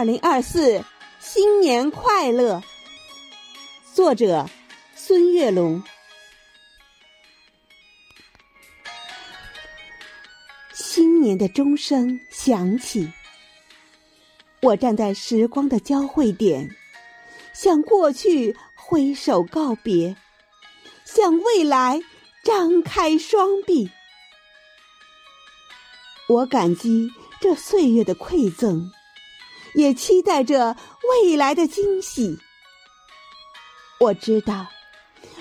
二零二四新年快乐！作者：孙月龙。新年的钟声响起，我站在时光的交汇点，向过去挥手告别，向未来张开双臂。我感激这岁月的馈赠。也期待着未来的惊喜。我知道，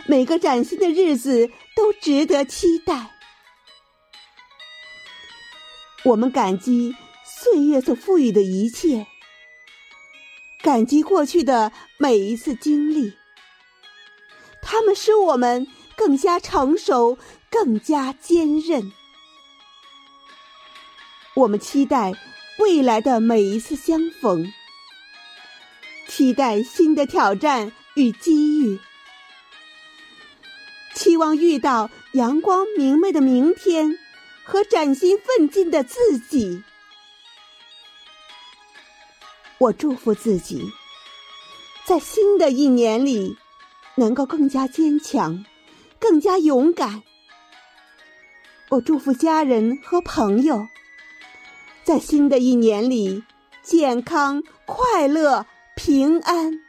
每个崭新的日子都值得期待。我们感激岁月所赋予的一切，感激过去的每一次经历，它们使我们更加成熟，更加坚韧。我们期待。未来的每一次相逢，期待新的挑战与机遇，期望遇到阳光明媚的明天和崭新奋进的自己。我祝福自己，在新的一年里能够更加坚强，更加勇敢。我祝福家人和朋友。在新的一年里，健康、快乐、平安。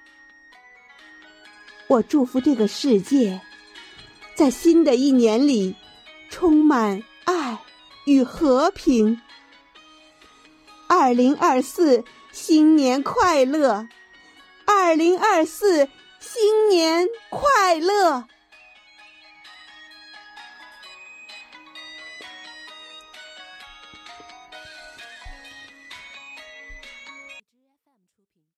我祝福这个世界，在新的一年里，充满爱与和平。二零二四，新年快乐！二零二四，新年快乐！